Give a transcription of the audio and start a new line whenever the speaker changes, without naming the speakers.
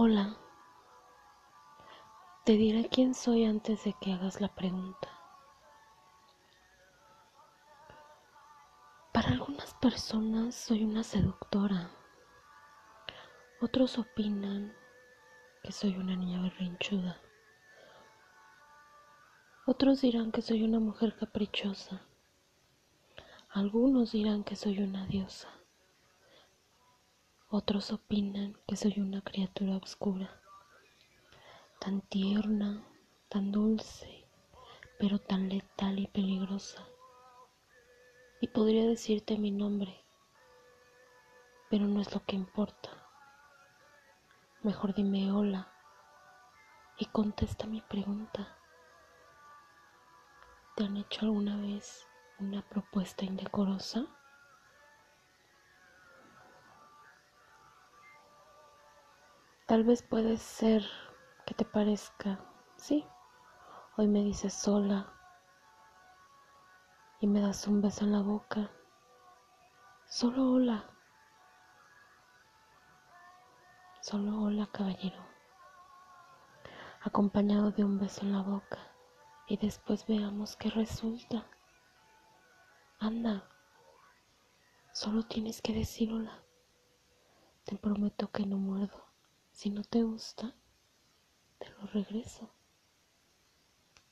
Hola, te diré quién soy antes de que hagas la pregunta. Para algunas personas soy una seductora. Otros opinan que soy una niña berrinchuda. Otros dirán que soy una mujer caprichosa. Algunos dirán que soy una diosa. Otros opinan que soy una criatura oscura, tan tierna, tan dulce, pero tan letal y peligrosa. Y podría decirte mi nombre, pero no es lo que importa. Mejor dime hola y contesta mi pregunta. ¿Te han hecho alguna vez una propuesta indecorosa? Tal vez puede ser que te parezca, sí, hoy me dices sola y me das un beso en la boca. Solo hola. Solo hola, caballero. Acompañado de un beso en la boca y después veamos qué resulta. Anda, solo tienes que decir hola. Te prometo que no muerdo. Si no te gusta, te lo regreso.